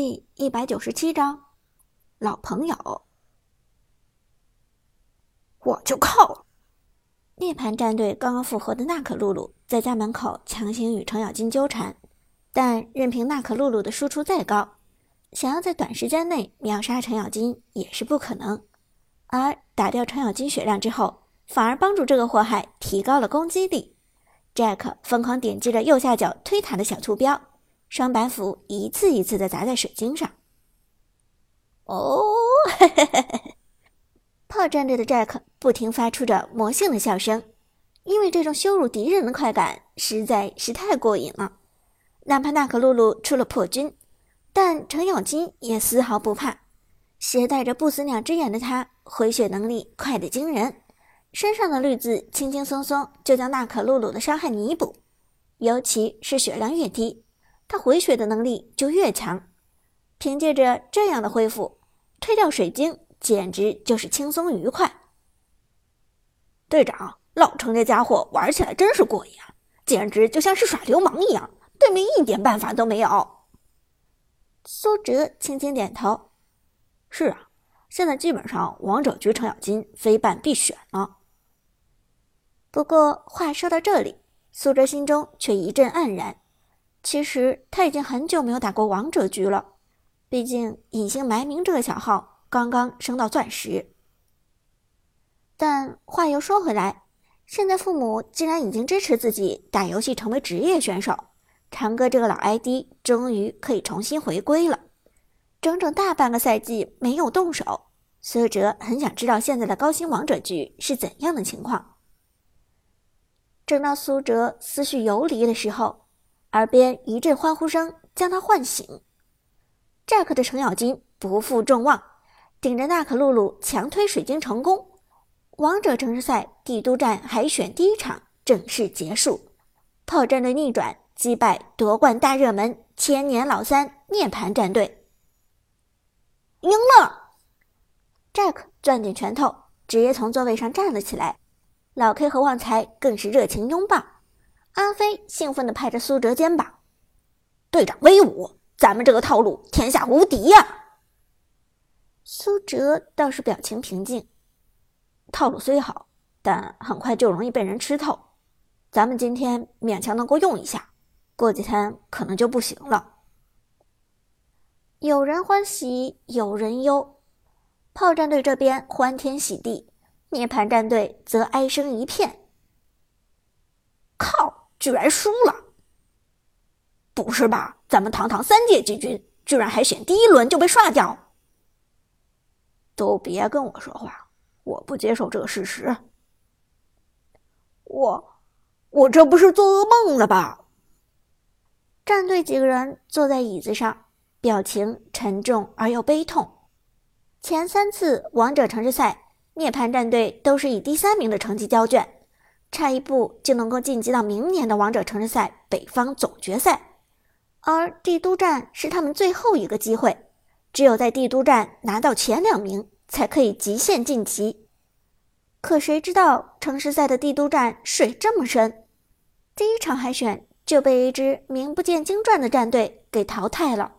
第一百九十七章，老朋友，我就靠！涅槃战队刚刚复活的娜可露露在家门口强行与程咬金纠缠，但任凭娜可露露的输出再高，想要在短时间内秒杀程咬金也是不可能。而打掉程咬金血量之后，反而帮助这个祸害提高了攻击力。Jack 疯狂点击着右下角推塔的小图标。双板斧一次一次的砸在水晶上。哦，嘿嘿嘿嘿！炮战队的 Jack 不停发出着魔性的笑声，因为这种羞辱敌人的快感实在是太过瘾了。哪怕娜可露露出了破军，但程咬金也丝毫不怕。携带着不死鸟之眼的他，回血能力快得惊人，身上的绿字轻轻松松就将娜可露露的伤害弥补。尤其是血量越低。他回血的能力就越强，凭借着这样的恢复，推掉水晶简直就是轻松愉快。队长，老程这家伙玩起来真是过瘾啊，简直就像是耍流氓一样，对面一点办法都没有。苏哲轻轻点头：“是啊，现在基本上王者局程咬金非办必选了。”不过话说到这里，苏哲心中却一阵黯然。其实他已经很久没有打过王者局了，毕竟隐姓埋名这个小号刚刚升到钻石。但话又说回来，现在父母既然已经支持自己打游戏成为职业选手，长哥这个老 ID 终于可以重新回归了。整整大半个赛季没有动手，苏哲很想知道现在的高星王者局是怎样的情况。正当苏哲思绪游离的时候。耳边一阵欢呼声将他唤醒，Jack 的程咬金不负众望，顶着娜可露露强推水晶成功。王者城市赛帝都站海选第一场正式结束，炮战队逆转击败夺冠大热门千年老三涅槃战队，赢了！Jack 攥紧拳头，直接从座位上站了起来，老 K 和旺财更是热情拥抱。阿飞兴奋地拍着苏哲肩膀：“队长威武，咱们这个套路天下无敌呀！”苏哲倒是表情平静：“套路虽好，但很快就容易被人吃透。咱们今天勉强能够用一下，过几天可能就不行了。”有人欢喜有人忧，炮战队这边欢天喜地，涅槃战队则哀声一片。居然输了！不是吧？咱们堂堂三届季军，居然还选第一轮就被刷掉！都别跟我说话，我不接受这个事实。我，我这不是做噩梦了吧？战队几个人坐在椅子上，表情沉重而又悲痛。前三次王者城市赛，涅槃战队都是以第三名的成绩交卷。差一步就能够晋级到明年的王者城市赛北方总决赛，而帝都站是他们最后一个机会，只有在帝都站拿到前两名才可以极限晋级。可谁知道城市赛的帝都站水这么深，第一场海选就被一支名不见经传的战队给淘汰了。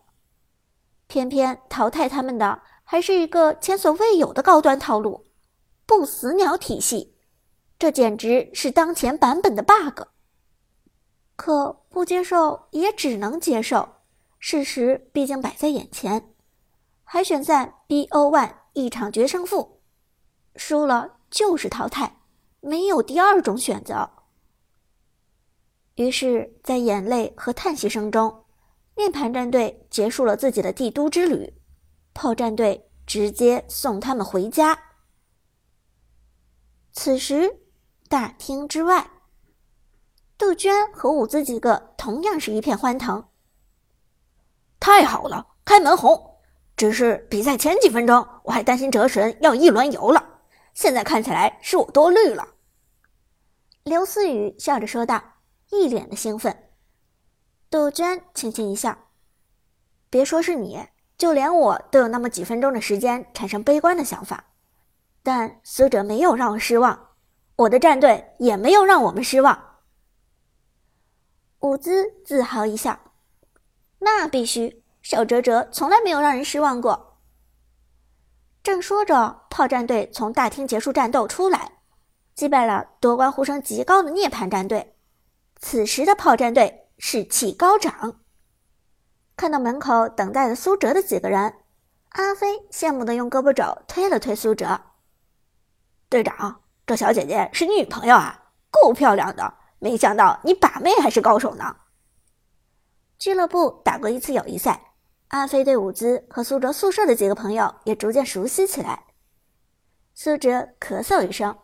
偏偏淘汰他们的还是一个前所未有的高端套路——不死鸟体系。这简直是当前版本的 bug，可不接受也只能接受，事实毕竟摆在眼前。海选赛 BO One 一场决胜负，输了就是淘汰，没有第二种选择。于是，在眼泪和叹息声中，涅槃战队结束了自己的帝都之旅，炮战队直接送他们回家。此时。大厅之外，杜鹃和伍兹几个同样是一片欢腾。太好了，开门红！只是比赛前几分钟，我还担心哲神要一轮游了，现在看起来是我多虑了。刘思雨笑着说道，一脸的兴奋。杜鹃轻轻一笑：“别说是你，就连我都有那么几分钟的时间产生悲观的想法，但死者没有让我失望。”我的战队也没有让我们失望。伍兹自豪一笑：“那必须，小哲哲从来没有让人失望过。正说着，炮战队从大厅结束战斗出来，击败了夺冠呼声极高的涅槃战队。此时的炮战队士气高涨。看到门口等待的苏哲的几个人，阿飞羡慕的用胳膊肘推了推苏哲。队长，这小姐姐是你女朋友啊？够漂亮的，没想到你把妹还是高手呢。俱乐部打过一次友谊赛，阿飞对伍兹和苏哲宿舍的几个朋友也逐渐熟悉起来。苏哲咳嗽一声，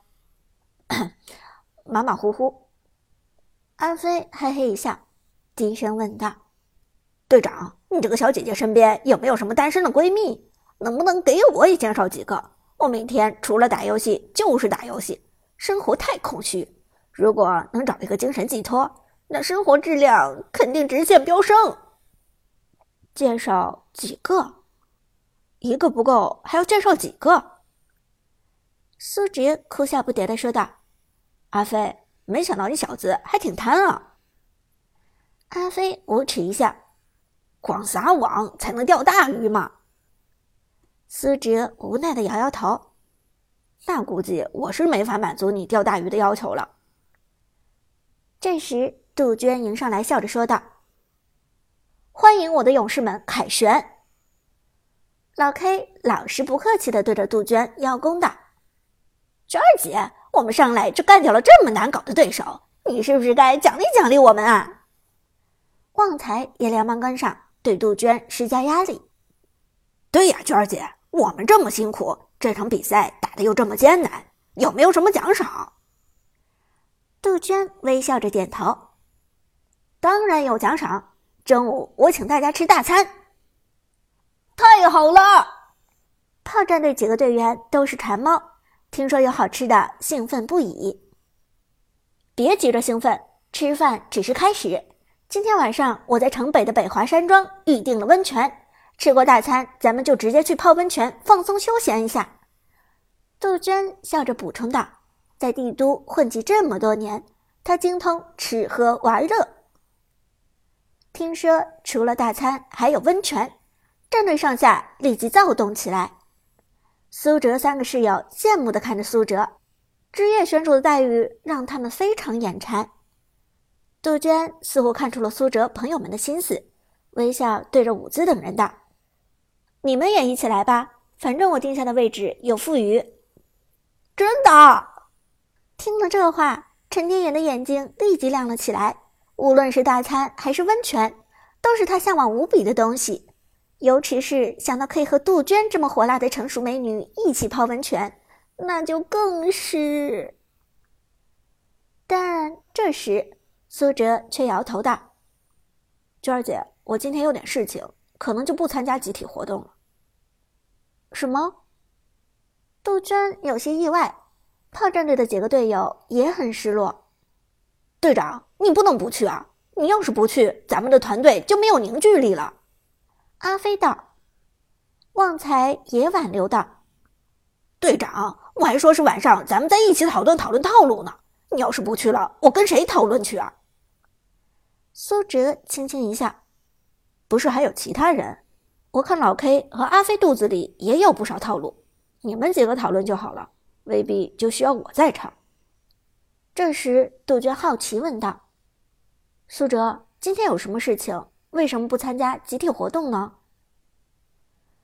马马虎虎。阿飞嘿嘿一笑，低声问道：“队长，你这个小姐姐身边有没有什么单身的闺蜜？能不能给我也介绍几个？”我每天除了打游戏就是打游戏，生活太空虚。如果能找一个精神寄托，那生活质量肯定直线飙升。介绍几个？一个不够，还要介绍几个？苏哲哭笑不得的说道：“阿飞，没想到你小子还挺贪啊。”阿飞无耻一笑：“广撒网才能钓大鱼嘛。”苏哲无奈的摇摇头，那估计我是没法满足你钓大鱼的要求了。这时，杜鹃迎上来，笑着说道：“欢迎我的勇士们凯旋。”老 K 老实不客气的对着杜鹃邀功道：“娟儿姐，我们上来就干掉了这么难搞的对手，你是不是该奖励奖励我们啊？”旺财也连忙跟上，对杜鹃施加压力：“对呀，娟儿姐。”我们这么辛苦，这场比赛打的又这么艰难，有没有什么奖赏？杜鹃微笑着点头：“当然有奖赏，中午我请大家吃大餐。”太好了！炮战队几个队员都是馋猫，听说有好吃的，兴奋不已。别急着兴奋，吃饭只是开始。今天晚上我在城北的北华山庄预定了温泉。吃过大餐，咱们就直接去泡温泉放松休闲一下。”杜鹃笑着补充道，“在帝都混迹这么多年，她精通吃喝玩乐。听说除了大餐，还有温泉，战队上下立即躁动起来。苏哲三个室友羡慕地看着苏哲，职业选手的待遇让他们非常眼馋。杜鹃似乎看出了苏哲朋友们的心思，微笑对着伍兹等人道。你们也一起来吧，反正我定下的位置有富余。真的？听了这话，陈天野的眼睛立即亮了起来。无论是大餐还是温泉，都是他向往无比的东西。尤其是想到可以和杜鹃这么火辣的成熟美女一起泡温泉，那就更是……但这时，苏哲却摇头道：“娟儿姐，我今天有点事情，可能就不参加集体活动了。”什么？杜鹃有些意外，炮战队的几个队友也很失落。队长，你不能不去啊！你要是不去，咱们的团队就没有凝聚力了。阿飞道。旺财也挽留道：“队长，我还说是晚上咱们在一起讨论讨论套路呢。你要是不去了，我跟谁讨论去啊？”苏哲轻轻一笑：“不是还有其他人？”我看老 K 和阿飞肚子里也有不少套路，你们几个讨论就好了，未必就需要我在场。这时，杜鹃好奇问道：“苏哲，今天有什么事情？为什么不参加集体活动呢？”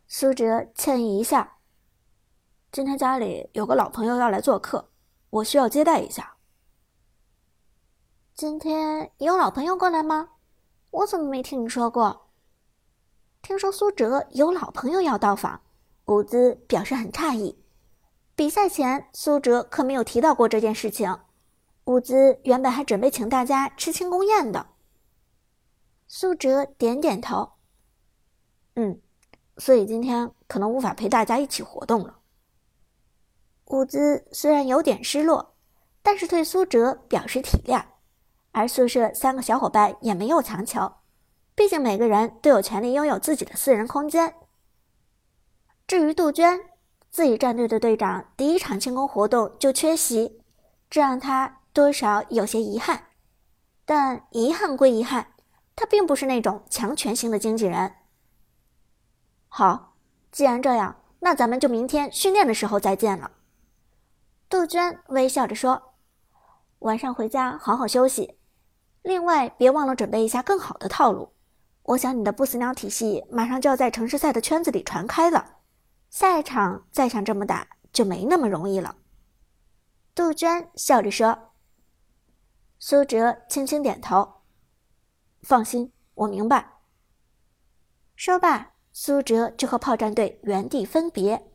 苏哲歉意一下：“今天家里有个老朋友要来做客，我需要接待一下。”今天有老朋友过来吗？我怎么没听你说过？听说苏哲有老朋友要到访，伍兹表示很诧异。比赛前，苏哲可没有提到过这件事情。伍兹原本还准备请大家吃庆功宴的。苏哲点点头，嗯，所以今天可能无法陪大家一起活动了。伍兹虽然有点失落，但是对苏哲表示体谅，而宿舍三个小伙伴也没有强求。毕竟每个人都有权利拥有自己的私人空间。至于杜鹃，自己战队的队长第一场庆功活动就缺席，这让他多少有些遗憾。但遗憾归遗憾，他并不是那种强权型的经纪人。好，既然这样，那咱们就明天训练的时候再见了。杜鹃微笑着说：“晚上回家好好休息，另外别忘了准备一下更好的套路。我想你的不死鸟体系马上就要在城市赛的圈子里传开了，下一场再想这么打就没那么容易了。”杜鹃笑着说。苏哲轻轻点头：“放心，我明白。”说罢，苏哲就和炮战队原地分别。